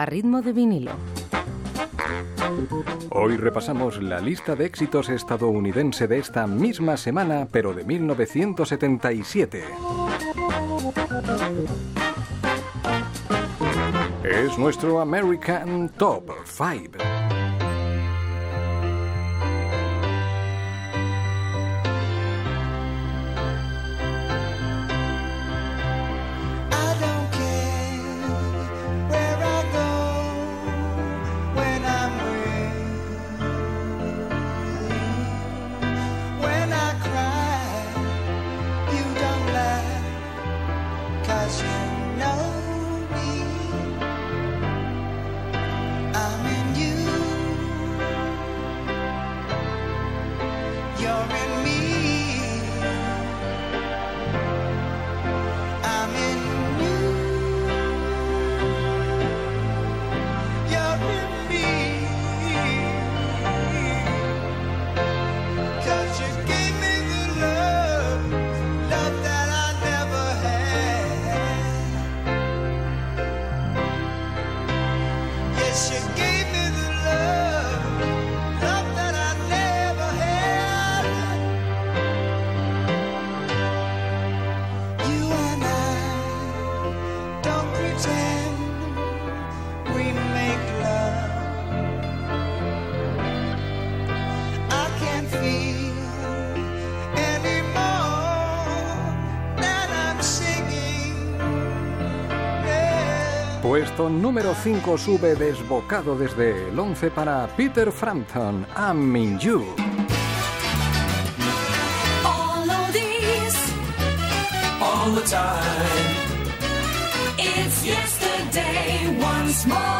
a ritmo de vinilo. Hoy repasamos la lista de éxitos estadounidense de esta misma semana, pero de 1977. Es nuestro American Top 5. you gave. Puesto número 5 sube desbocado desde el 11 para Peter Frampton, I'm in You. All of all the time. It's yesterday once more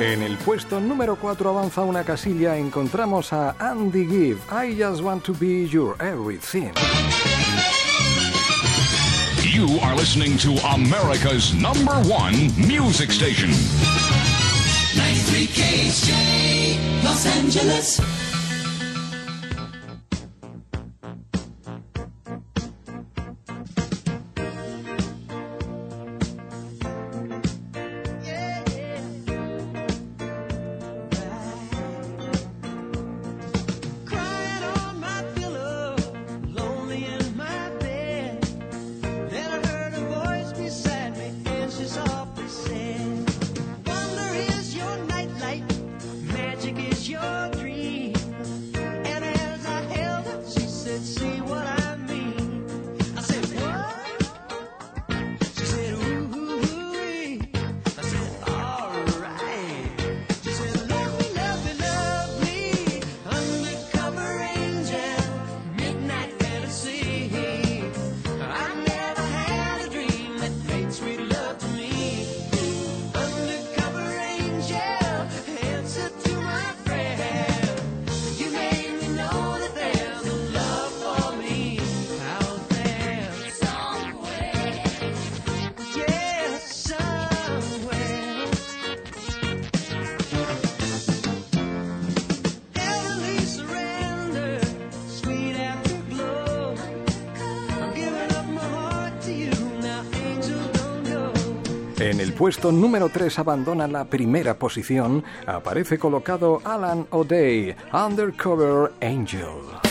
En el puesto número 4 avanza una casilla, encontramos a Andy Gibb, I Just Want to Be Your Everything. You are listening to America's number one music station. 93 KHJ, Los Angeles. El puesto número 3 abandona la primera posición, aparece colocado Alan O'Day, Undercover Angel.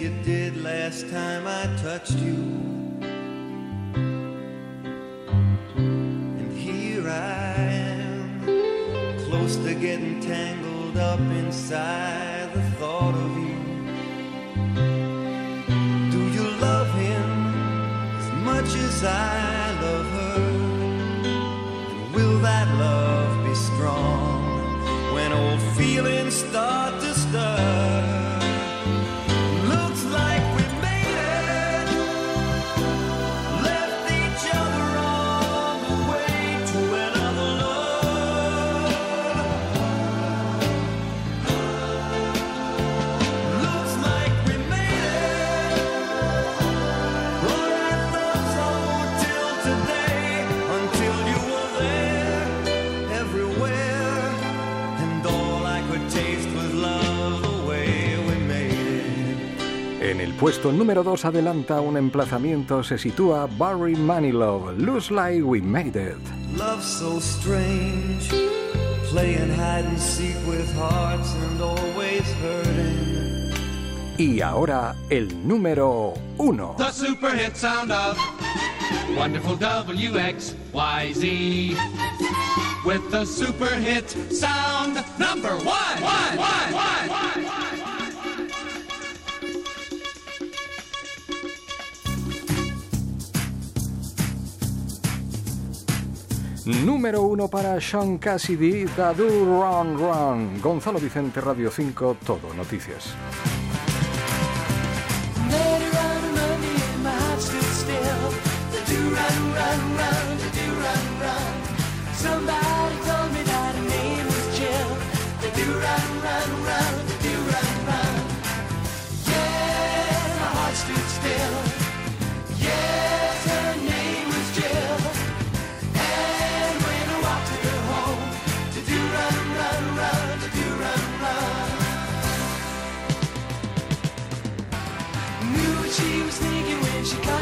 You did last time I touched you. And here I am, close to getting tangled up inside the thought of you. Do you love him as much as I En el puesto número 2 adelanta un emplazamiento se sitúa Barry Manilow, Lose Like We Made It. Love so strange, playing hide and seek with hearts and always hurting. Y ahora el número 1. The super hit sound of Wonderful WXYZ. With the super hit sound number 1. Número 1 para Sean Cassidy, Dadu Run Run. Gonzalo Vicente, Radio 5, Todo Noticias. she comes.